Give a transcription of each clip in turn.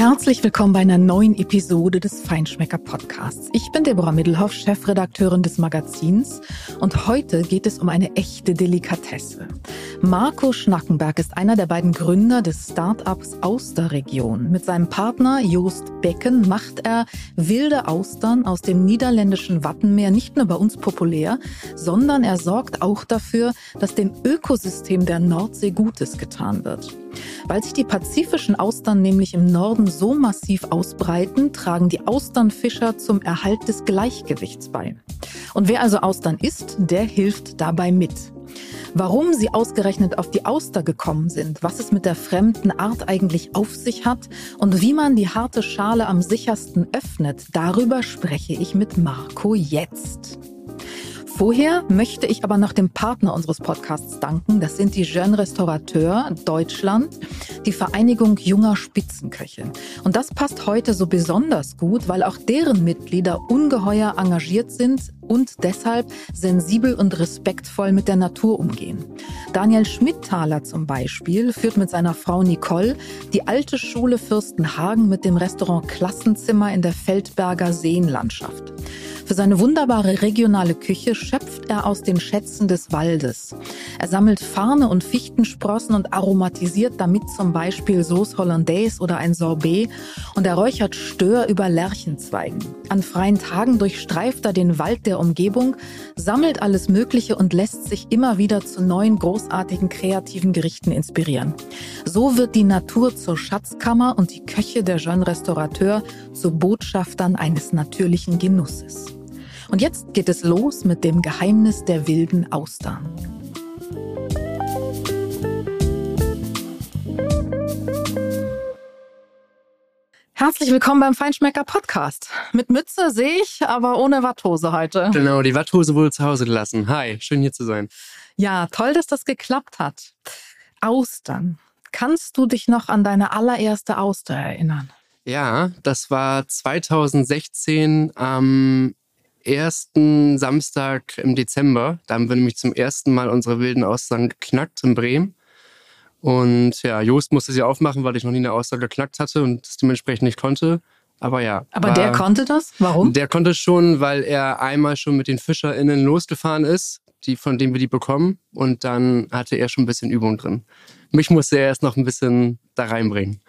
Herzlich willkommen bei einer neuen Episode des Feinschmecker Podcasts. Ich bin Deborah Middelhoff, Chefredakteurin des Magazins und heute geht es um eine echte Delikatesse. Marco Schnackenberg ist einer der beiden Gründer des Startups Austerregion. Mit seinem Partner Joost Becken macht er wilde Austern aus dem niederländischen Wattenmeer nicht nur bei uns populär, sondern er sorgt auch dafür, dass dem Ökosystem der Nordsee Gutes getan wird. Weil sich die pazifischen Austern nämlich im Norden so massiv ausbreiten, tragen die Austernfischer zum Erhalt des Gleichgewichts bei. Und wer also Austern isst, der hilft dabei mit. Warum sie ausgerechnet auf die Auster gekommen sind, was es mit der fremden Art eigentlich auf sich hat und wie man die harte Schale am sichersten öffnet, darüber spreche ich mit Marco jetzt. Vorher möchte ich aber noch dem Partner unseres Podcasts danken. Das sind die Jeune Restaurateur Deutschland, die Vereinigung junger Spitzenköche. Und das passt heute so besonders gut, weil auch deren Mitglieder ungeheuer engagiert sind und deshalb sensibel und respektvoll mit der Natur umgehen. Daniel Schmidthaler zum Beispiel führt mit seiner Frau Nicole die alte Schule Fürstenhagen mit dem Restaurant Klassenzimmer in der Feldberger Seenlandschaft. Für seine wunderbare regionale Küche schöpft er aus den Schätzen des Waldes. Er sammelt Farne und Fichtensprossen und aromatisiert damit zum Beispiel Sauce Hollandaise oder ein Sorbet und er räuchert Stör über Lärchenzweigen. An freien Tagen durchstreift er den Wald der Umgebung, sammelt alles Mögliche und lässt sich immer wieder zu neuen großartigen kreativen Gerichten inspirieren. So wird die Natur zur Schatzkammer und die Köche der Jeune Restaurateur zu Botschaftern eines natürlichen Genusses. Und jetzt geht es los mit dem Geheimnis der wilden Austern. Herzlich willkommen beim Feinschmecker Podcast. Mit Mütze sehe ich, aber ohne Watthose heute. Genau, die Watthose wurde zu Hause gelassen. Hi, schön hier zu sein. Ja, toll, dass das geklappt hat. Austern. Kannst du dich noch an deine allererste Auster erinnern? Ja, das war 2016 am ersten Samstag im Dezember. Da haben wir nämlich zum ersten Mal unsere wilden Austern geknackt in Bremen. Und ja, Jost musste sie aufmachen, weil ich noch nie eine Auster geknackt hatte und es dementsprechend nicht konnte. Aber ja. Aber der konnte das? Warum? Der konnte schon, weil er einmal schon mit den FischerInnen losgefahren ist, die, von denen wir die bekommen. Und dann hatte er schon ein bisschen Übung drin. Mich musste er erst noch ein bisschen da reinbringen.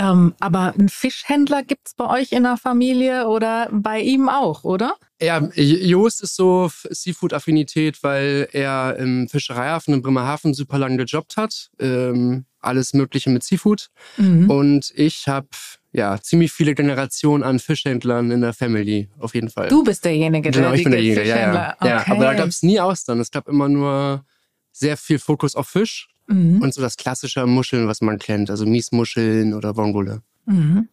Ähm, aber einen Fischhändler gibt es bei euch in der Familie oder bei ihm auch, oder? Ja, Joost ist so Seafood-Affinität, weil er im Fischereihafen in Bremerhaven super lange gejobbt hat. Ähm, alles Mögliche mit Seafood. Mhm. Und ich habe ja ziemlich viele Generationen an Fischhändlern in der Family, auf jeden Fall. Du bist derjenige, der genau, ich bin derjenige, ja, ja. Okay. ja. Aber da gab es nie Austern. Es gab immer nur sehr viel Fokus auf Fisch mhm. und so das klassische Muscheln, was man kennt, also Miesmuscheln oder Vongole. Mhm.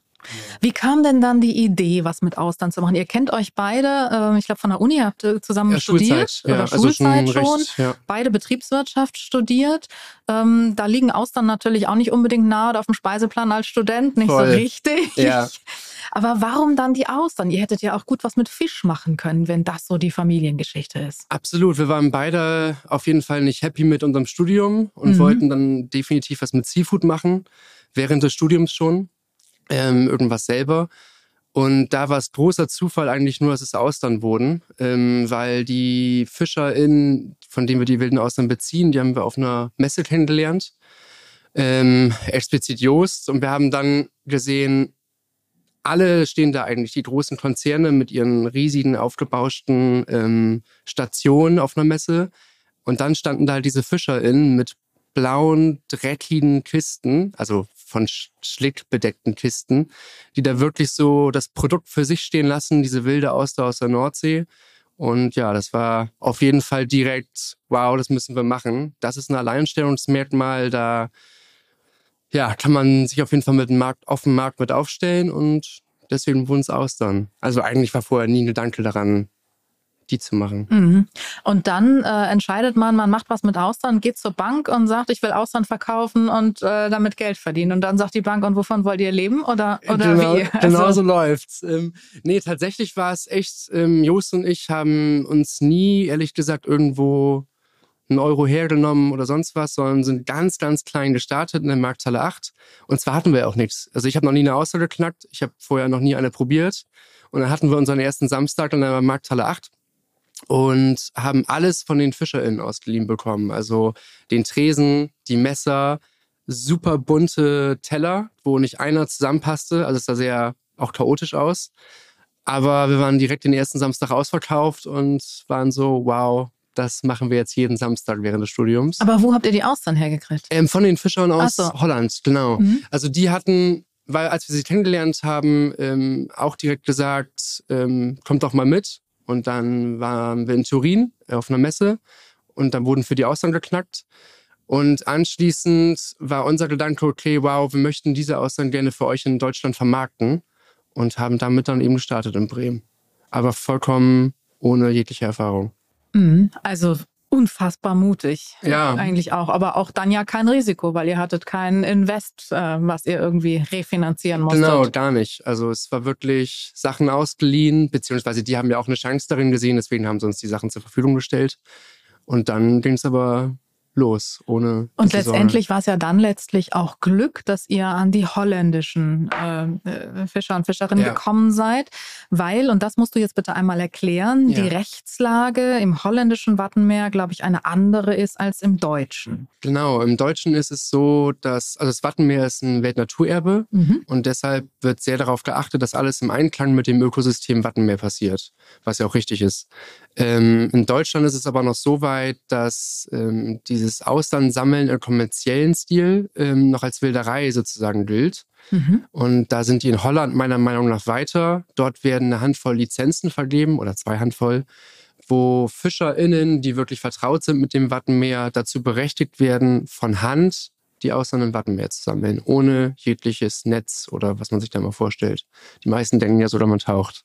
Wie kam denn dann die Idee, was mit Austern zu machen? Ihr kennt euch beide, äh, ich glaube von der Uni habt ihr zusammen ja, studiert Schulzeit, ja, oder also Schulzeit schon, schon. Recht, ja. beide Betriebswirtschaft studiert. Ähm, da liegen Austern natürlich auch nicht unbedingt nahe oder auf dem Speiseplan als Student, nicht Voll. so richtig. Ja. Aber warum dann die Austern? Ihr hättet ja auch gut was mit Fisch machen können, wenn das so die Familiengeschichte ist. Absolut. Wir waren beide auf jeden Fall nicht happy mit unserem Studium und mhm. wollten dann definitiv was mit Seafood machen. Während des Studiums schon. Ähm, irgendwas selber. Und da war es großer Zufall eigentlich nur, dass es Austern wurden, ähm, weil die FischerInnen, von denen wir die wilden Austern beziehen, die haben wir auf einer Messe kennengelernt. Ähm, explizit Joost. Und wir haben dann gesehen, alle stehen da eigentlich, die großen Konzerne mit ihren riesigen, aufgebauschten ähm, Stationen auf einer Messe. Und dann standen da halt diese FischerInnen mit blauen, dreckigen Kisten, also von Schlick bedeckten Kisten, die da wirklich so das Produkt für sich stehen lassen, diese wilde Auster aus der Nordsee. Und ja, das war auf jeden Fall direkt, wow, das müssen wir machen. Das ist ein Alleinstellungsmerkmal, da ja, kann man sich auf jeden Fall mit dem Markt, auf dem Markt mit aufstellen und deswegen wurden es Austern. Also eigentlich war vorher nie ein Gedanke daran, die zu machen. Mhm. Und dann äh, entscheidet man, man macht was mit Austern, geht zur Bank und sagt, ich will Austern verkaufen und äh, damit Geld verdienen. Und dann sagt die Bank, und wovon wollt ihr leben? Oder, oder genau, wie? Genau also, so läuft's. Ähm, nee, tatsächlich war es echt, ähm, Jost und ich haben uns nie, ehrlich gesagt, irgendwo einen Euro hergenommen oder sonst was, sondern sind ganz, ganz klein gestartet in der Markthalle 8. Und zwar hatten wir auch nichts. Also ich habe noch nie eine Auster geknackt, ich habe vorher noch nie eine probiert. Und dann hatten wir unseren ersten Samstag in der Markthalle 8 und haben alles von den FischerInnen ausgeliehen bekommen. Also den Tresen, die Messer, super bunte Teller, wo nicht einer zusammenpasste. Also es sah sehr auch chaotisch aus. Aber wir waren direkt den ersten Samstag ausverkauft und waren so, wow, das machen wir jetzt jeden Samstag während des Studiums. Aber wo habt ihr die Austern hergekriegt? Ähm, von den Fischern aus so. Holland, genau. Mhm. Also die hatten, weil als wir sie kennengelernt haben, ähm, auch direkt gesagt, ähm, kommt doch mal mit. Und dann waren wir in Turin auf einer Messe und dann wurden für die Austern geknackt. Und anschließend war unser Gedanke, okay, wow, wir möchten diese Austern gerne für euch in Deutschland vermarkten und haben damit dann eben gestartet in Bremen. Aber vollkommen ohne jegliche Erfahrung. Mhm. Also unfassbar mutig. Ja. Eigentlich auch. Aber auch dann ja kein Risiko, weil ihr hattet kein Invest, äh, was ihr irgendwie refinanzieren musstet. Genau, gar nicht. Also es war wirklich Sachen ausgeliehen, beziehungsweise die haben ja auch eine Chance darin gesehen, deswegen haben sie uns die Sachen zur Verfügung gestellt. Und dann ging es aber los, ohne. Und letztendlich war es ja dann letztlich auch Glück, dass ihr an die holländischen ähm, äh, Fischer und Fischerinnen ja. gekommen seid, weil, und das musst du jetzt bitte einmal erklären, ja. die Rechtslage im holländischen Wattenmeer, glaube ich, eine andere ist als im deutschen. Genau, im deutschen ist es so, dass, also das Wattenmeer ist ein Weltnaturerbe mhm. und deshalb wird sehr darauf geachtet, dass alles im Einklang mit dem Ökosystem Wattenmeer passiert, was ja auch richtig ist. Ähm, in Deutschland ist es aber noch so weit, dass ähm, diese dieses Austernsammeln im kommerziellen Stil ähm, noch als Wilderei sozusagen gilt. Mhm. Und da sind die in Holland meiner Meinung nach weiter. Dort werden eine Handvoll Lizenzen vergeben oder zwei Handvoll, wo FischerInnen, die wirklich vertraut sind mit dem Wattenmeer, dazu berechtigt werden, von Hand die Austern im Wattenmeer zu sammeln, ohne jegliches Netz oder was man sich da mal vorstellt. Die meisten denken ja so, dass man taucht.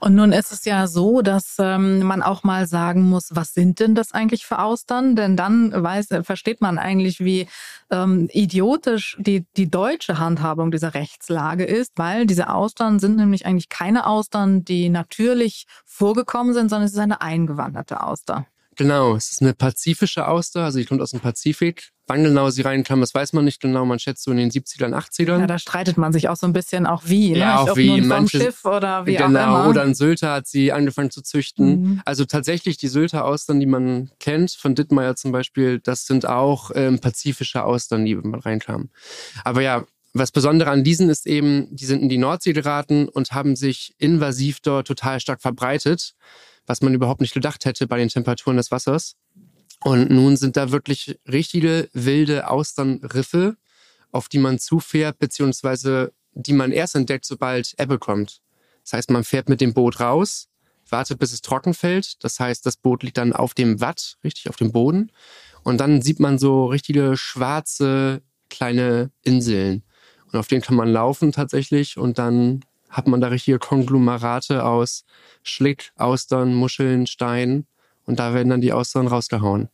Und nun ist es ja so, dass ähm, man auch mal sagen muss, was sind denn das eigentlich für Austern? Denn dann weiß, versteht man eigentlich, wie ähm, idiotisch die, die deutsche Handhabung dieser Rechtslage ist, weil diese Austern sind nämlich eigentlich keine Austern, die natürlich vorgekommen sind, sondern es ist eine eingewanderte Auster. Genau, es ist eine pazifische Auster, also die kommt aus dem Pazifik. Wann genau sie reinkam, das weiß man nicht genau. Man schätzt so in den 70ern, 80ern. Ja, da streitet man sich auch so ein bisschen auch wie, ne? Ja, auch wie. Nun manche, Schiff oder wie genau, auch immer. Oder in Sylter hat sie angefangen zu züchten. Mhm. Also tatsächlich die Sylter Austern, die man kennt, von Dittmeier zum Beispiel, das sind auch ähm, pazifische Austern, die man reinkam. Aber ja, was Besondere an diesen ist eben, die sind in die Nordsee geraten und haben sich invasiv dort total stark verbreitet was man überhaupt nicht gedacht hätte bei den Temperaturen des Wassers. Und nun sind da wirklich richtige wilde Austernriffe, auf die man zufährt, beziehungsweise die man erst entdeckt, sobald Ebbe kommt. Das heißt, man fährt mit dem Boot raus, wartet, bis es trocken fällt. Das heißt, das Boot liegt dann auf dem Watt, richtig auf dem Boden. Und dann sieht man so richtige schwarze kleine Inseln. Und auf denen kann man laufen tatsächlich und dann hat man da richtige Konglomerate aus Schlick, Austern, Muscheln, Stein und da werden dann die Austern rausgehauen.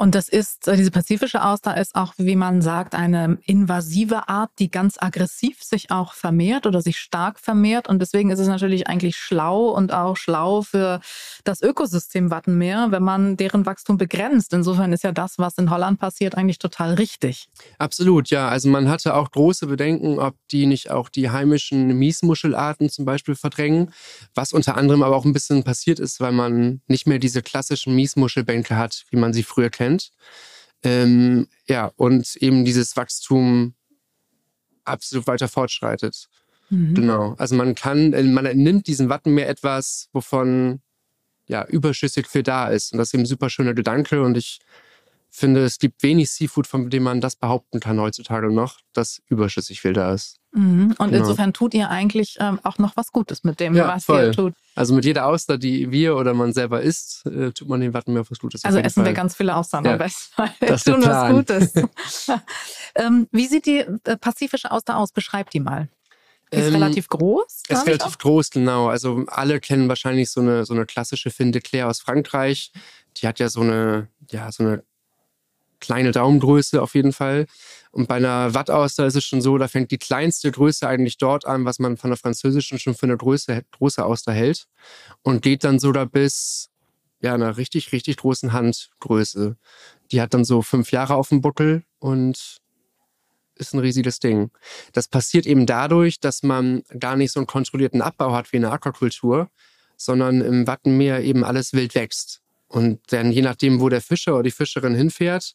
Und das ist, äh, diese pazifische Auster ist auch, wie man sagt, eine invasive Art, die ganz aggressiv sich auch vermehrt oder sich stark vermehrt. Und deswegen ist es natürlich eigentlich schlau und auch schlau für das Ökosystem Wattenmeer, wenn man deren Wachstum begrenzt. Insofern ist ja das, was in Holland passiert, eigentlich total richtig. Absolut, ja. Also man hatte auch große Bedenken, ob die nicht auch die heimischen Miesmuschelarten zum Beispiel verdrängen, was unter anderem aber auch ein bisschen passiert ist, weil man nicht mehr diese klassischen Miesmuschelbänke hat, wie man sie früher früher kennt. Ähm, ja, und eben dieses Wachstum absolut weiter fortschreitet. Mhm. Genau. Also man kann, äh, man nimmt diesen Wattenmeer etwas, wovon ja überschüssig viel da ist. Und das ist eben ein super schöner Gedanke. Und ich finde, es gibt wenig Seafood, von dem man das behaupten kann heutzutage noch, dass überschüssig viel da ist. Mhm. Und genau. insofern tut ihr eigentlich ähm, auch noch was Gutes mit dem, ja, was voll. ihr tut. Also mit jeder Auster, die wir oder man selber isst, äh, tut man den Wattenmeer was Gutes. Also essen Fall. wir ganz viele Austern ja. am besten. Das tun was Gutes. ähm, wie sieht die äh, pazifische Auster aus? Beschreib die mal. Ist ähm, relativ groß? Ist relativ auch? groß, genau. Also alle kennen wahrscheinlich so eine, so eine klassische Fin de Claire aus Frankreich. Die hat ja so eine, ja, so eine kleine Daumengröße auf jeden Fall. Und bei einer Wattauster ist es schon so, da fängt die kleinste Größe eigentlich dort an, was man von der französischen schon für eine Größe, große Auster hält. Und geht dann sogar bis ja einer richtig, richtig großen Handgröße. Die hat dann so fünf Jahre auf dem Buckel und ist ein riesiges Ding. Das passiert eben dadurch, dass man gar nicht so einen kontrollierten Abbau hat wie in der Aquakultur, sondern im Wattenmeer eben alles wild wächst. Und dann je nachdem, wo der Fischer oder die Fischerin hinfährt,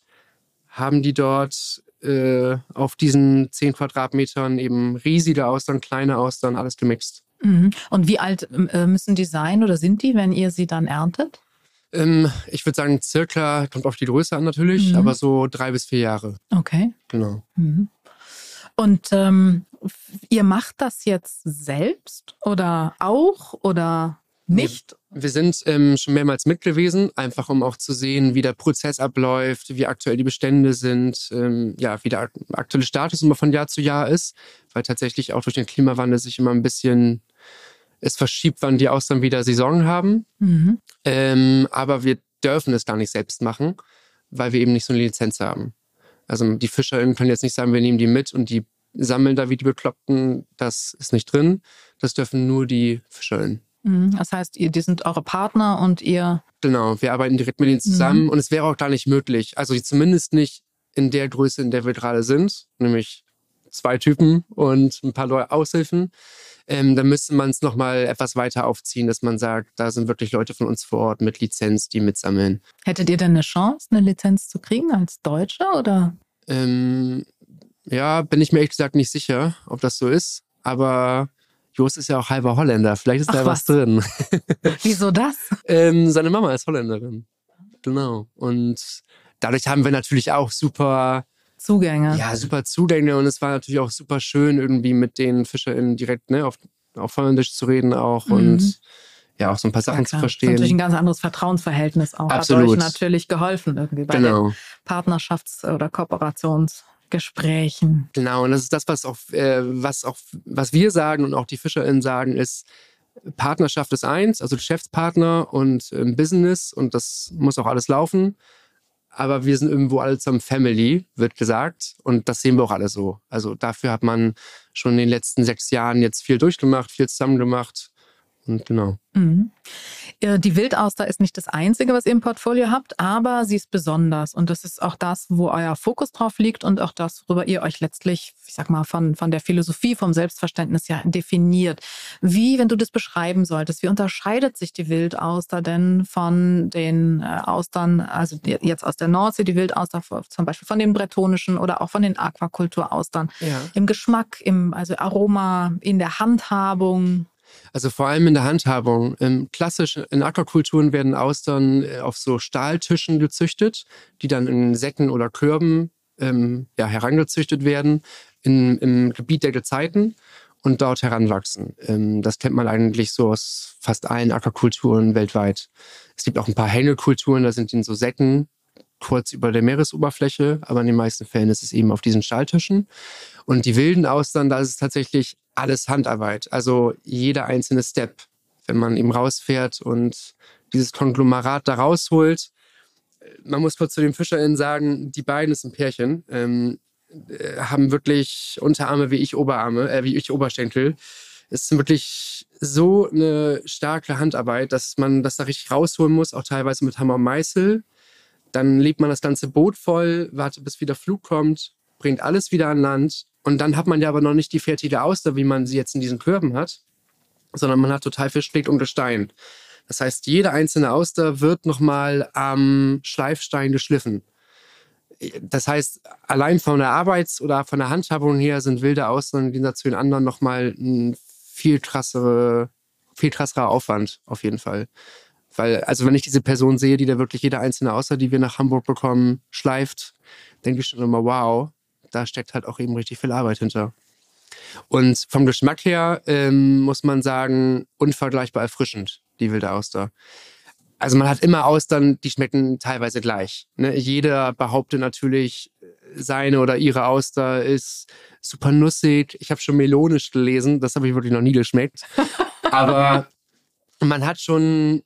haben die dort äh, auf diesen zehn Quadratmetern eben riesige Austern, kleine Austern, alles gemixt. Mhm. Und wie alt äh, müssen die sein oder sind die, wenn ihr sie dann erntet? Ähm, ich würde sagen, circa, kommt auf die Größe an natürlich, mhm. aber so drei bis vier Jahre. Okay. Genau. Mhm. Und ähm, ihr macht das jetzt selbst oder auch oder nicht? Wir sind ähm, schon mehrmals mit gewesen, einfach um auch zu sehen, wie der Prozess abläuft, wie aktuell die Bestände sind, ähm, ja, wie der aktuelle Status immer von Jahr zu Jahr ist, weil tatsächlich auch durch den Klimawandel sich immer ein bisschen es verschiebt, wann die Austern wieder Saison haben. Mhm. Ähm, aber wir dürfen es gar nicht selbst machen, weil wir eben nicht so eine Lizenz haben. Also die FischerInnen können jetzt nicht sagen, wir nehmen die mit und die sammeln da wie die Bekloppten. Das ist nicht drin. Das dürfen nur die FischerInnen. Mhm. Das heißt, ihr, die sind eure Partner und ihr. Genau, wir arbeiten direkt mit ihnen zusammen mhm. und es wäre auch gar nicht möglich. Also zumindest nicht in der Größe, in der wir gerade sind, nämlich zwei Typen und ein paar Leute Aushilfen ähm, dann müsste man es nochmal etwas weiter aufziehen, dass man sagt, da sind wirklich Leute von uns vor Ort mit Lizenz, die mitsammeln. Hättet ihr denn eine Chance, eine Lizenz zu kriegen als Deutscher oder? Ähm, ja, bin ich mir ehrlich gesagt nicht sicher, ob das so ist. Aber Jost ist ja auch halber Holländer. Vielleicht ist Ach, da was, was drin. Wieso das? ähm, seine Mama ist Holländerin. Genau. Und dadurch haben wir natürlich auch super Zugänge. Ja, super Zugänge und es war natürlich auch super schön, irgendwie mit den FischerInnen direkt ne, auf, auf Holländisch zu reden auch mhm. und ja, auch so ein paar Sachen ja, zu verstehen. Das ist natürlich ein ganz anderes Vertrauensverhältnis auch. Absolut. Hat euch natürlich geholfen irgendwie bei genau. den Partnerschafts- oder Kooperationsgesprächen. Genau, und das ist das, was auch, äh, was auch, was wir sagen und auch die FischerInnen sagen, ist, Partnerschaft ist eins, also Geschäftspartner und äh, Business und das muss auch alles laufen aber wir sind irgendwo alle zusammen Family, wird gesagt. Und das sehen wir auch alle so. Also dafür hat man schon in den letzten sechs Jahren jetzt viel durchgemacht, viel zusammen gemacht. Und genau. Mhm. Die Wildauster ist nicht das Einzige, was ihr im Portfolio habt, aber sie ist besonders. Und das ist auch das, wo euer Fokus drauf liegt und auch das, worüber ihr euch letztlich, ich sag mal, von, von der Philosophie, vom Selbstverständnis ja definiert. Wie, wenn du das beschreiben solltest, wie unterscheidet sich die Wildauster denn von den äh, Austern, also jetzt aus der Nordsee, die Wildauster zum Beispiel von den bretonischen oder auch von den Aquakulturaustern? Ja. Im Geschmack, im also Aroma, in der Handhabung? Also vor allem in der Handhabung. Ähm, klassisch in Aquakulturen werden Austern äh, auf so Stahltischen gezüchtet, die dann in Säcken oder Körben ähm, ja, herangezüchtet werden in, im Gebiet der Gezeiten und dort heranwachsen. Ähm, das kennt man eigentlich so aus fast allen Aquakulturen weltweit. Es gibt auch ein paar Hängekulturen, da sind in so Säcken kurz über der Meeresoberfläche, aber in den meisten Fällen ist es eben auf diesen Stahltischen. Und die wilden Austern, da ist es tatsächlich alles Handarbeit. Also jeder einzelne Step, wenn man eben rausfährt und dieses Konglomerat da rausholt. Man muss kurz zu den FischerInnen sagen, die beiden ist ein Pärchen, ähm, äh, haben wirklich Unterarme wie ich Oberarme, äh, wie ich Oberschenkel. Es ist wirklich so eine starke Handarbeit, dass man das da richtig rausholen muss, auch teilweise mit Hammer und Meißel. Dann lebt man das ganze Boot voll, wartet bis wieder Flug kommt, bringt alles wieder an Land und dann hat man ja aber noch nicht die fertige Auster, wie man sie jetzt in diesen Körben hat, sondern man hat total viel Schlick und Gestein. Das heißt, jede einzelne Auster wird nochmal am Schleifstein geschliffen. Das heißt, allein von der Arbeits- oder von der Handhabung her sind wilde Austern im Gegensatz zu den anderen nochmal ein viel krassere, viel krasserer Aufwand auf jeden Fall. Weil, also wenn ich diese Person sehe, die da wirklich jede einzelne Auster, die wir nach Hamburg bekommen, schleift, denke ich schon immer, wow, da steckt halt auch eben richtig viel Arbeit hinter. Und vom Geschmack her ähm, muss man sagen, unvergleichbar erfrischend, die wilde Auster. Also man hat immer Austern, die schmecken teilweise gleich. Ne? Jeder behauptet natürlich, seine oder ihre Auster ist super nussig. Ich habe schon melonisch gelesen, das habe ich wirklich noch nie geschmeckt. Aber man hat schon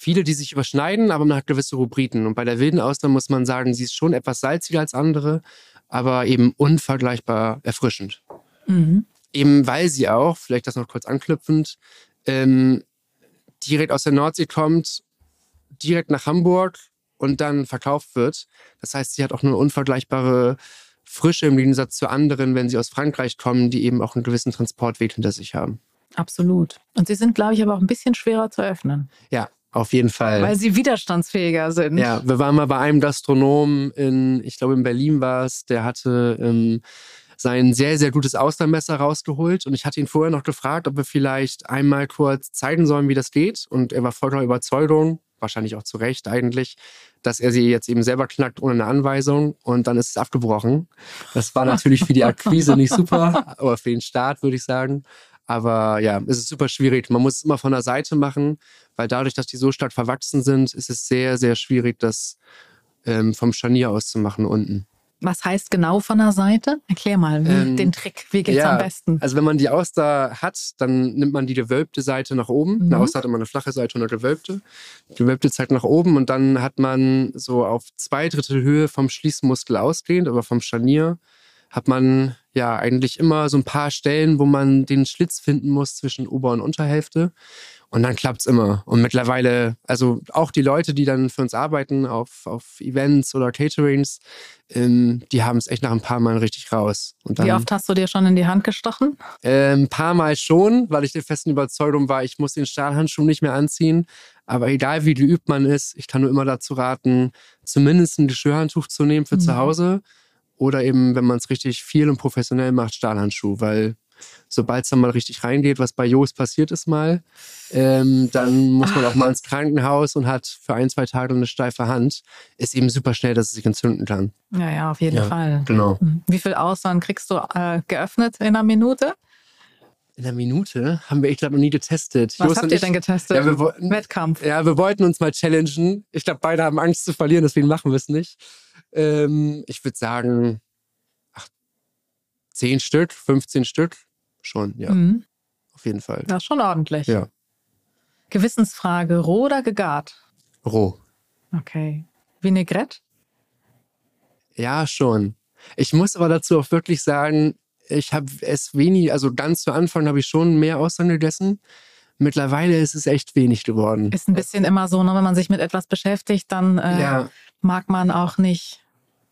viele, die sich überschneiden, aber man hat gewisse Rubriken. Und bei der wilden Auster muss man sagen, sie ist schon etwas salziger als andere, aber eben unvergleichbar erfrischend. Mhm. Eben weil sie auch, vielleicht das noch kurz anknüpfend, ähm, direkt aus der Nordsee kommt, direkt nach Hamburg und dann verkauft wird. Das heißt, sie hat auch eine unvergleichbare Frische im Gegensatz zu anderen, wenn sie aus Frankreich kommen, die eben auch einen gewissen Transportweg hinter sich haben. Absolut. Und sie sind, glaube ich, aber auch ein bisschen schwerer zu öffnen. Ja, auf jeden Fall. Weil sie widerstandsfähiger sind. Ja, wir waren mal bei einem Gastronom in, ich glaube in Berlin war es, der hatte ähm, sein sehr, sehr gutes Austernmesser rausgeholt und ich hatte ihn vorher noch gefragt, ob wir vielleicht einmal kurz zeigen sollen, wie das geht. Und er war vollkommen Überzeugung, wahrscheinlich auch zu Recht eigentlich, dass er sie jetzt eben selber knackt ohne eine Anweisung und dann ist es abgebrochen. Das war natürlich für die Akquise nicht super, aber für den Start würde ich sagen. Aber ja, es ist super schwierig. Man muss es immer von der Seite machen, weil dadurch, dass die so stark verwachsen sind, ist es sehr, sehr schwierig, das ähm, vom Scharnier aus zu machen unten. Was heißt genau von der Seite? Erklär mal ähm, den Trick. Wie geht's ja, am besten? Also wenn man die Auster hat, dann nimmt man die gewölbte Seite nach oben. Mhm. Eine Auster hat immer eine flache Seite und eine gewölbte. Die gewölbte zeigt nach oben und dann hat man so auf zwei Drittel Höhe vom Schließmuskel ausgehend, aber vom Scharnier hat man ja eigentlich immer so ein paar Stellen, wo man den Schlitz finden muss zwischen Ober- und Unterhälfte. Und dann klappt's immer. Und mittlerweile, also auch die Leute, die dann für uns arbeiten auf, auf Events oder Caterings, ähm, die haben es echt nach ein paar Mal richtig raus. Dann, Wie oft hast du dir schon in die Hand gestochen? Äh, ein paar Mal schon, weil ich der festen Überzeugung war, ich muss den Stahlhandschuh nicht mehr anziehen. Aber egal wie geübt man ist, ich kann nur immer dazu raten, zumindest ein Geschirrhandtuch zu nehmen für mhm. zu Hause oder eben, wenn man es richtig viel und professionell macht, Stahlhandschuh, weil sobald es dann mal richtig reingeht, was bei Jos passiert ist mal, ähm, dann muss man auch mal ins Krankenhaus und hat für ein, zwei Tage eine steife Hand. Ist eben super schnell, dass es sich entzünden kann. Ja, ja, auf jeden ja, Fall. Genau. Mhm. Wie viel Ausland kriegst du äh, geöffnet in einer Minute? In einer Minute haben wir, ich glaube, noch nie getestet. Was Jos habt ihr ich, denn getestet? Ja, wir wollten, Wettkampf. Ja, wir wollten uns mal challengen. Ich glaube, beide haben Angst zu verlieren, deswegen machen wir es nicht. Ähm, ich würde sagen, ach, 10 Stück, 15 Stück schon, ja. Mhm. Auf jeden Fall. Das ist schon ordentlich. Ja. Gewissensfrage, roh oder gegart? Roh. Okay. Vinaigrette? Ja, schon. Ich muss aber dazu auch wirklich sagen, ich habe es wenig, also ganz zu Anfang habe ich schon mehr Austern gegessen. Mittlerweile ist es echt wenig geworden. Ist ein bisschen immer so, ne? wenn man sich mit etwas beschäftigt, dann äh, ja. Mag man auch nicht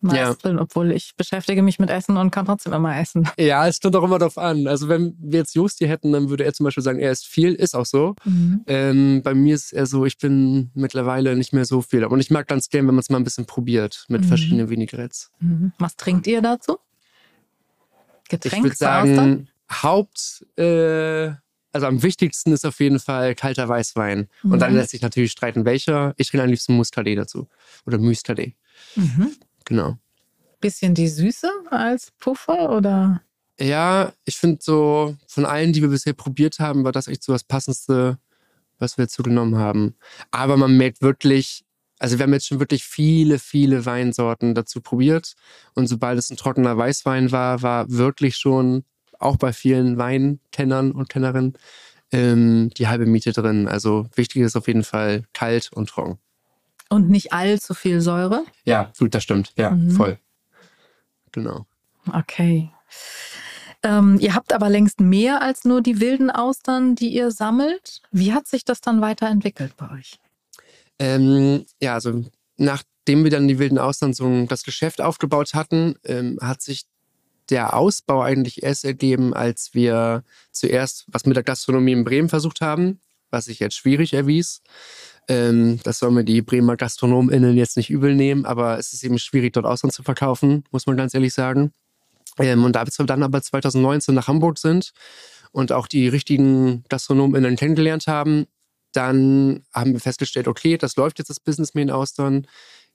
Meisteln, ja. obwohl ich beschäftige mich mit Essen und kann trotzdem immer essen. Ja, es kommt auch immer darauf an. Also wenn wir jetzt Just hier hätten, dann würde er zum Beispiel sagen, er ist viel, ist auch so. Mhm. Ähm, bei mir ist er so, ich bin mittlerweile nicht mehr so viel. Und ich mag ganz gern, wenn man es mal ein bisschen probiert mit mhm. verschiedenen Vinaigrettes. Mhm. Was trinkt ihr dazu? Getränk? Ich würde sagen, Haupt, äh, also am wichtigsten ist auf jeden Fall kalter Weißwein. Und dann mhm. lässt sich natürlich streiten, welcher. Ich trinke am liebsten Muscadet dazu. Oder Müscadet. Mhm. Genau. Bisschen die Süße als Puffer oder? Ja, ich finde so, von allen, die wir bisher probiert haben, war das echt so das Passendste, was wir dazu genommen haben. Aber man merkt wirklich, also wir haben jetzt schon wirklich viele, viele Weinsorten dazu probiert. Und sobald es ein trockener Weißwein war, war wirklich schon auch bei vielen Weinkennern und Kennerinnen ähm, die halbe Miete drin. Also wichtig ist auf jeden Fall kalt und trocken. Und nicht allzu viel Säure? Ja, gut, das stimmt. Ja, mhm. voll. Genau. Okay. Ähm, ihr habt aber längst mehr als nur die wilden Austern, die ihr sammelt. Wie hat sich das dann weiterentwickelt bei euch? Ähm, ja, also nachdem wir dann die wilden Austern so das Geschäft aufgebaut hatten, ähm, hat sich der Ausbau eigentlich erst ergeben, als wir zuerst was mit der Gastronomie in Bremen versucht haben, was sich jetzt schwierig erwies. Ähm, das soll mir die Bremer GastronomInnen jetzt nicht übel nehmen, aber es ist eben schwierig, dort Ausland zu verkaufen, muss man ganz ehrlich sagen. Ähm, und da wir dann aber 2019 nach Hamburg sind und auch die richtigen GastronomInnen kennengelernt haben, dann haben wir festgestellt, okay, das läuft jetzt das Business mit den Austern.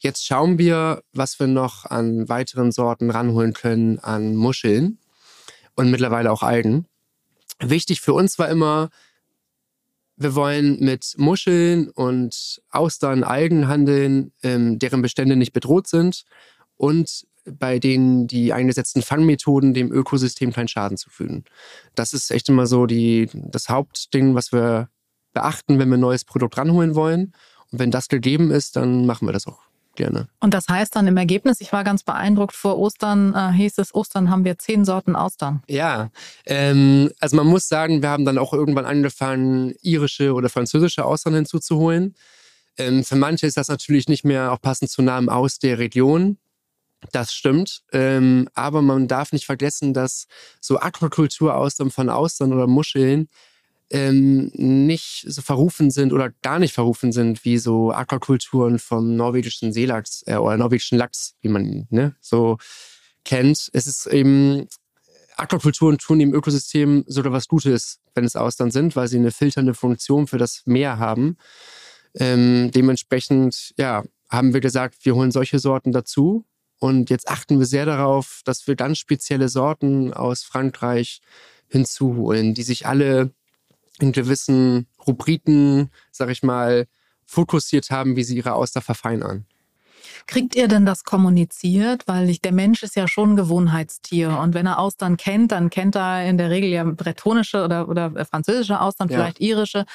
Jetzt schauen wir, was wir noch an weiteren Sorten ranholen können an Muscheln und mittlerweile auch Algen. Wichtig für uns war immer, wir wollen mit Muscheln und Austern, Algen handeln, ähm, deren Bestände nicht bedroht sind und bei denen die eingesetzten Fangmethoden dem Ökosystem keinen Schaden zufügen. Das ist echt immer so die, das Hauptding, was wir beachten, wenn wir ein neues Produkt ranholen wollen. Und wenn das gegeben ist, dann machen wir das auch gerne. Und das heißt dann im Ergebnis, ich war ganz beeindruckt, vor Ostern äh, hieß es, Ostern haben wir zehn Sorten Austern. Ja, ähm, also man muss sagen, wir haben dann auch irgendwann angefangen, irische oder französische Austern hinzuzuholen. Ähm, für manche ist das natürlich nicht mehr auch passend zu Namen aus der Region. Das stimmt. Ähm, aber man darf nicht vergessen, dass so Aquakulturaustern von Austern oder Muscheln ähm, nicht so verrufen sind oder gar nicht verrufen sind wie so Aquakulturen vom norwegischen Seelachs äh, oder norwegischen Lachs, wie man ne, so kennt. Es ist eben, Aquakulturen tun im Ökosystem sogar was Gutes, wenn es Austern sind, weil sie eine filternde Funktion für das Meer haben. Ähm, dementsprechend, ja, haben wir gesagt, wir holen solche Sorten dazu. Und jetzt achten wir sehr darauf, dass wir ganz spezielle Sorten aus Frankreich hinzuholen, die sich alle in gewissen Rubriken, sag ich mal, fokussiert haben, wie sie ihre Auster verfeinern. Kriegt ihr denn das kommuniziert? Weil ich, der Mensch ist ja schon ein Gewohnheitstier. Und wenn er Austern kennt, dann kennt er in der Regel ja bretonische oder, oder französische Austern, ja. vielleicht irische.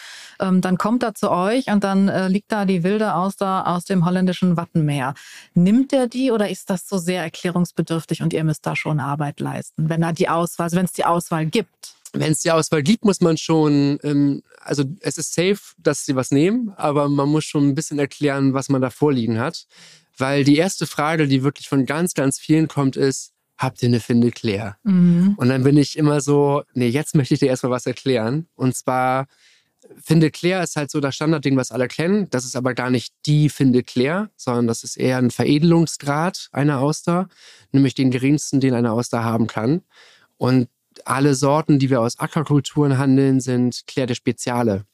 Ähm, dann kommt er zu euch und dann äh, liegt da die wilde Auster aus dem holländischen Wattenmeer. Nimmt er die oder ist das so sehr erklärungsbedürftig und ihr müsst da schon Arbeit leisten, wenn er die Auswahl, also wenn es die Auswahl gibt? Wenn es die Auswahl gibt, muss man schon, ähm, also es ist safe, dass sie was nehmen, aber man muss schon ein bisschen erklären, was man da vorliegen hat. Weil die erste Frage, die wirklich von ganz, ganz vielen kommt, ist, habt ihr eine Finde Claire? Mhm. Und dann bin ich immer so, nee, jetzt möchte ich dir erstmal was erklären. Und zwar, Finde Claire ist halt so das Standardding, was alle kennen. Das ist aber gar nicht die Finde Claire, sondern das ist eher ein Veredelungsgrad einer Auster, nämlich den geringsten, den eine Auster haben kann. Und alle Sorten, die wir aus Aquakulturen handeln, sind Claire de Speziale.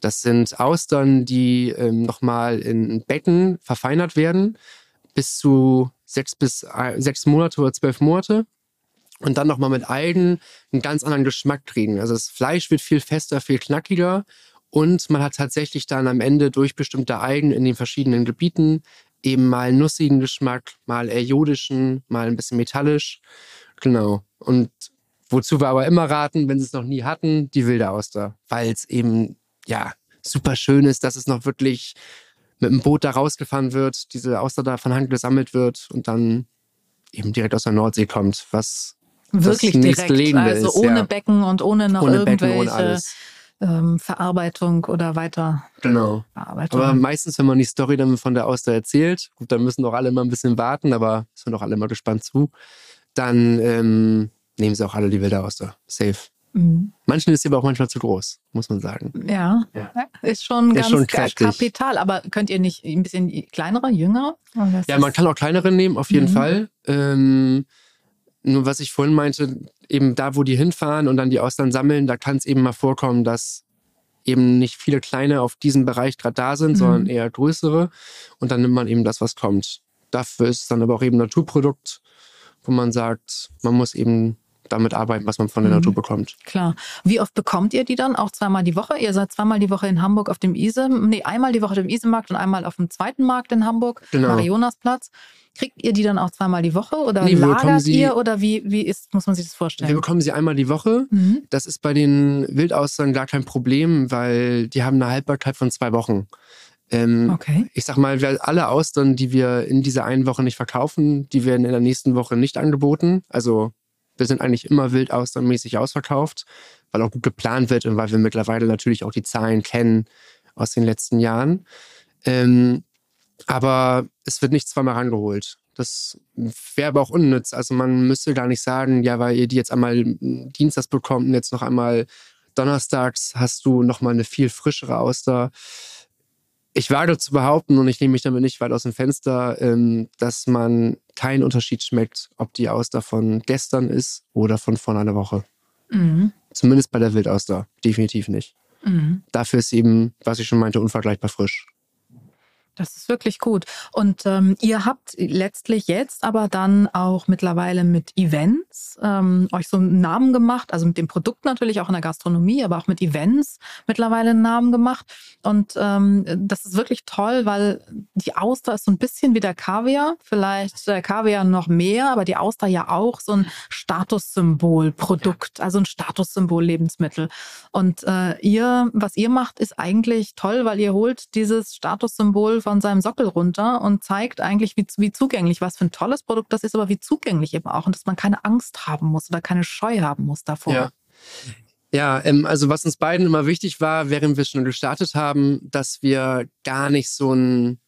Das sind Austern, die ähm, nochmal in Becken verfeinert werden, bis zu sechs bis äh, sechs Monate oder zwölf Monate. Und dann nochmal mit Algen einen ganz anderen Geschmack kriegen. Also das Fleisch wird viel fester, viel knackiger. Und man hat tatsächlich dann am Ende durch bestimmte Algen in den verschiedenen Gebieten eben mal nussigen Geschmack, mal eher jodischen, mal ein bisschen metallisch. Genau. Und wozu wir aber immer raten, wenn sie es noch nie hatten, die wilde Auster. Weil es eben ja, super schön ist, dass es noch wirklich mit dem Boot da rausgefahren wird, diese Auster da von Hand gesammelt wird und dann eben direkt aus der Nordsee kommt, was wirklich das direkt, Leben also ist, ohne ja. Becken und ohne noch ohne irgendwelche Becken, ähm, Verarbeitung oder weiter. Genau. Aber meistens, wenn man die Story dann von der Auster erzählt, gut, dann müssen doch alle mal ein bisschen warten, aber sind doch alle mal gespannt zu, dann ähm, nehmen sie auch alle die wilde Auster. Safe. Mhm. Manchen ist sie aber auch manchmal zu groß, muss man sagen. Ja, ja. ist schon ganz schon Kapital. Aber könnt ihr nicht ein bisschen kleinere, jüngere? Ja, man kann auch kleinere nehmen, auf jeden mhm. Fall. Ähm, nur was ich vorhin meinte, eben da, wo die hinfahren und dann die Austern sammeln, da kann es eben mal vorkommen, dass eben nicht viele kleine auf diesem Bereich gerade da sind, mhm. sondern eher größere. Und dann nimmt man eben das, was kommt. Dafür ist es dann aber auch eben ein Naturprodukt, wo man sagt, man muss eben damit arbeiten, was man von der mhm. Natur bekommt. Klar. Wie oft bekommt ihr die dann? Auch zweimal die Woche? Ihr seid zweimal die Woche in Hamburg auf dem Ise, nee, einmal die Woche auf dem Isemarkt und einmal auf dem zweiten Markt in Hamburg, genau. Marionasplatz. Kriegt ihr die dann auch zweimal die Woche oder nee, lagert sie, ihr oder wie, wie ist, muss man sich das vorstellen? Wir bekommen sie einmal die Woche. Mhm. Das ist bei den Wildaustern gar kein Problem, weil die haben eine Haltbarkeit von zwei Wochen. Ähm, okay. Ich sag mal, alle Austern, die wir in dieser einen Woche nicht verkaufen, die werden in der nächsten Woche nicht angeboten. Also wir sind eigentlich immer wild austernmäßig ausverkauft, weil auch gut geplant wird und weil wir mittlerweile natürlich auch die Zahlen kennen aus den letzten Jahren. Ähm, aber es wird nicht zweimal rangeholt. Das wäre aber auch unnütz. Also man müsste gar nicht sagen, ja, weil ihr die jetzt einmal Dienstags bekommt und jetzt noch einmal Donnerstags hast du nochmal eine viel frischere Auster ich wage zu behaupten, und ich nehme mich damit nicht weit aus dem Fenster, ähm, dass man keinen Unterschied schmeckt, ob die Auster von gestern ist oder von vor einer Woche. Mhm. Zumindest bei der Wildauster. Definitiv nicht. Mhm. Dafür ist eben, was ich schon meinte, unvergleichbar frisch. Das ist wirklich gut. Und ähm, ihr habt letztlich jetzt aber dann auch mittlerweile mit Events ähm, euch so einen Namen gemacht, also mit dem Produkt natürlich auch in der Gastronomie, aber auch mit Events mittlerweile einen Namen gemacht. Und ähm, das ist wirklich toll, weil die Auster ist so ein bisschen wie der Kaviar, vielleicht der Kaviar noch mehr, aber die Auster ja auch so ein Statussymbol Produkt, also ein Statussymbol Lebensmittel. Und äh, ihr, was ihr macht, ist eigentlich toll, weil ihr holt dieses Statussymbol von seinem Sockel runter und zeigt eigentlich, wie, wie zugänglich, was für ein tolles Produkt das ist, aber wie zugänglich eben auch und dass man keine Angst haben muss oder keine Scheu haben muss davor. Ja. Ja, ähm, also was uns beiden immer wichtig war, während wir schon gestartet haben, dass wir gar nicht so ein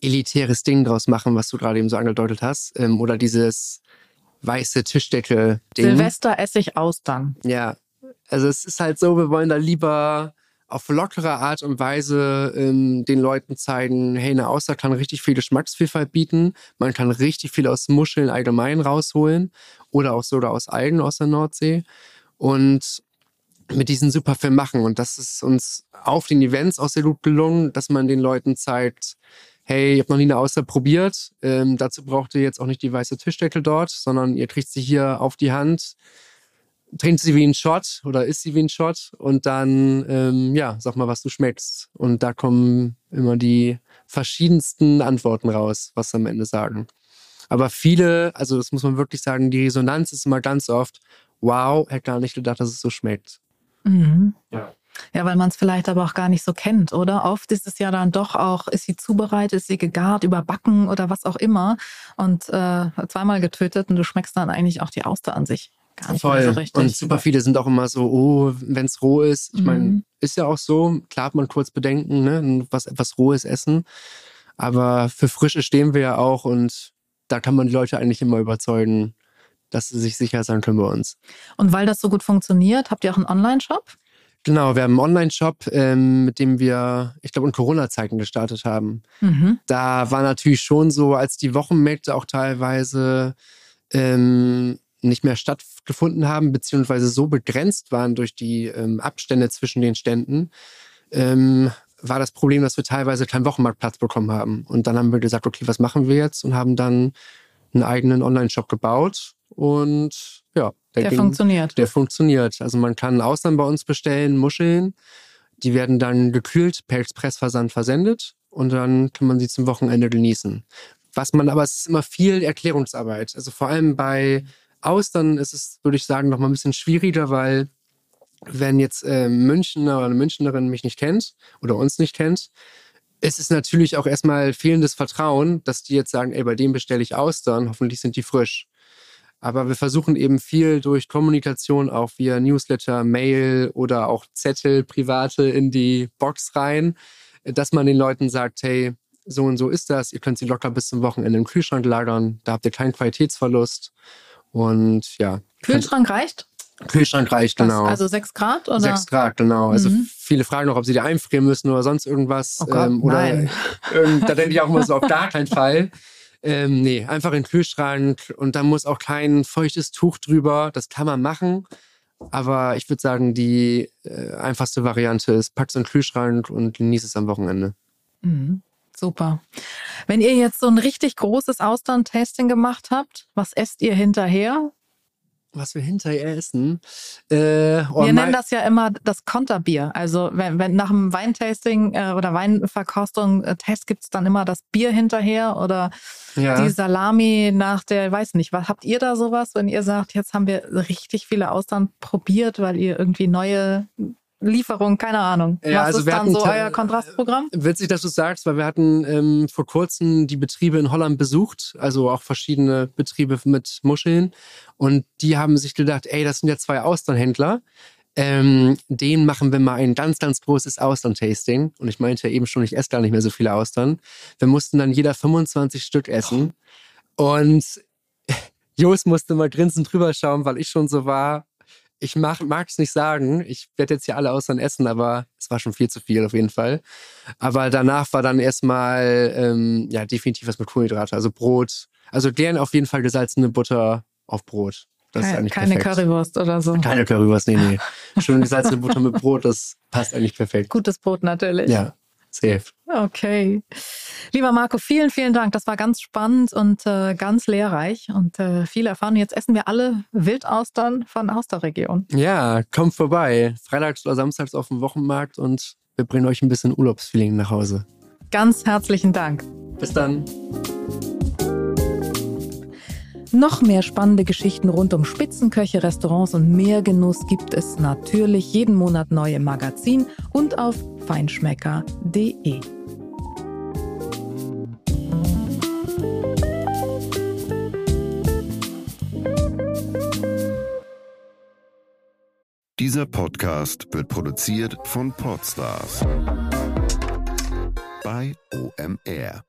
elitäres Ding draus machen, was du gerade eben so angedeutet hast. Ähm, oder dieses weiße Tischdeckel-Ding. Silvester esse ich Austern. Ja, also es ist halt so, wir wollen da lieber auf lockere Art und Weise ähm, den Leuten zeigen, hey, eine Auster kann richtig viel Geschmacksvielfalt bieten. Man kann richtig viel aus Muscheln allgemein rausholen oder auch sogar aus Algen aus der Nordsee. Und mit diesen super Film machen. Und das ist uns auf den Events auch sehr gut gelungen, dass man den Leuten zeigt, hey, ihr habt noch nie eine Auster probiert. Ähm, dazu braucht ihr jetzt auch nicht die weiße Tischdeckel dort, sondern ihr kriegt sie hier auf die Hand, trinkt sie wie ein Shot oder isst sie wie ein Shot und dann, ähm, ja, sag mal, was du schmeckst. Und da kommen immer die verschiedensten Antworten raus, was sie am Ende sagen. Aber viele, also das muss man wirklich sagen, die Resonanz ist immer ganz oft, wow, hätte gar nicht gedacht, dass es so schmeckt. Mhm. Ja. Ja, weil man es vielleicht aber auch gar nicht so kennt, oder? Oft ist es ja dann doch auch, ist sie zubereitet, ist sie gegart, überbacken oder was auch immer und äh, zweimal getötet und du schmeckst dann eigentlich auch die Auster an sich. Gar nicht Voll. so richtig. Und super viele sind auch immer so, oh, wenn es roh ist. Ich meine, Mhm. ist ja auch so, klar hat man kurz Bedenken, ne? was etwas Rohes essen. Aber für Frische stehen wir ja auch und da kann man die Leute eigentlich immer überzeugen, dass sie sich sicher sein können bei uns. Und weil das so gut funktioniert, habt ihr auch einen Online-Shop? Genau, wir haben einen Online-Shop, ähm, mit dem wir, ich glaube, in Corona-Zeiten gestartet haben. Mhm. da war natürlich schon so, als die Wochenmärkte auch teilweise ähm, nicht mehr stattgefunden haben, beziehungsweise so begrenzt waren durch die ähm, Abstände zwischen den Ständen, ähm, war das Problem, dass wir teilweise keinen Wochenmarktplatz bekommen haben. Und dann haben wir gesagt, okay, was machen wir jetzt? Und haben dann einen eigenen Online-Shop gebaut. Und ja, Der ging- funktioniert. der funktioniert. Also man kann Austern bei uns bestellen, Muscheln. Die werden dann gekühlt per Expressversand versendet und dann kann man sie zum Wochenende genießen. Was man aber, es ist immer viel Erklärungsarbeit. Also vor allem bei Austern ist es, würde ich sagen, noch mal ein bisschen schwieriger, weil wenn jetzt äh, Münchner oder eine Münchnerin mich nicht kennt oder uns nicht kennt, es ist natürlich auch erstmal fehlendes Vertrauen, dass die jetzt sagen, ey, bei dem bestelle ich Austern, hoffentlich sind die frisch. Aber wir versuchen eben viel durch Kommunikation, auch via Newsletter, Mail oder auch Zettel, private in die Box rein, dass man den Leuten sagt, hey, so und so ist das. Ihr könnt sie locker bis zum Wochenende im Kühlschrank lagern. Da habt ihr keinen Qualitätsverlust. Und ja, Kühlschrank reicht? Kühlschrank reicht, Was? genau. Also sechs Grad oder? 6 Grad, genau. Also Mhm. viele fragen noch, ob sie die einfrieren müssen oder sonst irgendwas. Oh Gott, oder nein. ähm, da denke ich auch immer so, auf gar keinen Fall. Ähm, nee, einfach in den Kühlschrank und da muss auch kein feuchtes Tuch drüber. Das kann man machen. Aber ich würde sagen, die äh, einfachste Variante ist, pack's in den Kühlschrank und genieß es am Wochenende. Mhm. Super. Wenn ihr jetzt so ein richtig großes Austern-Tasting gemacht habt, was esst ihr hinterher? Was wir hinterher essen. Äh, oh, Wir nennen das ja immer das Konterbier. Also wenn, wenn nach dem Weintasting äh, oder Weinverkostung äh, Test gibt's dann immer das Bier hinterher oder ja. die Salami nach der, weiß nicht, was habt ihr da sowas, wenn ihr sagt, jetzt haben wir richtig viele Austern probiert, weil ihr irgendwie neue Lieferungen, keine Ahnung. Ja, was also ist wir dann so euer Kontrastprogramm? Witzig, dass du sagst, weil wir hatten ähm, vor kurzem die Betriebe in Holland besucht, also auch verschiedene Betriebe mit Muscheln. Und die haben sich gedacht, ey, das sind ja zwei Austernhändler. Ähm, denen machen wir mal ein ganz, ganz großes Austern-Tasting. Und ich meinte ja eben schon, ich esse gar nicht mehr so viele Austern. Wir mussten dann jeder 25 Stück essen. Und Jos musste mal grinsend drüber schauen, weil ich schon so war, ich mag es nicht sagen. Ich werde jetzt hier alle Austern essen, aber es war schon viel zu viel auf jeden Fall. Aber danach war dann erstmal ähm, ja definitiv was mit Kohlenhydrate, also Brot. Also gern auf jeden Fall gesalzene Butter auf Brot. Das ist Keine, eigentlich keine perfekt. Currywurst oder so. Keine Currywurst, nee, nee. Schön gesalzene Butter mit Brot, das passt eigentlich perfekt. Gutes Brot natürlich. Ja, safe. Okay. Lieber Marco, vielen, vielen Dank. Das war ganz spannend und äh, ganz lehrreich und äh, viel erfahren. Jetzt essen wir alle Wildaustern von aus der Region. Ja, kommt vorbei. Freitags oder samstags auf dem Wochenmarkt und wir bringen euch ein bisschen Urlaubsfeeling nach Hause. Ganz herzlichen Dank. Bis dann. Noch mehr spannende Geschichten rund um Spitzenköche, Restaurants und mehr Genuss gibt es natürlich jeden Monat neu im Magazin und auf feinschmecker.de. Dieser Podcast wird produziert von Podstars bei OMR.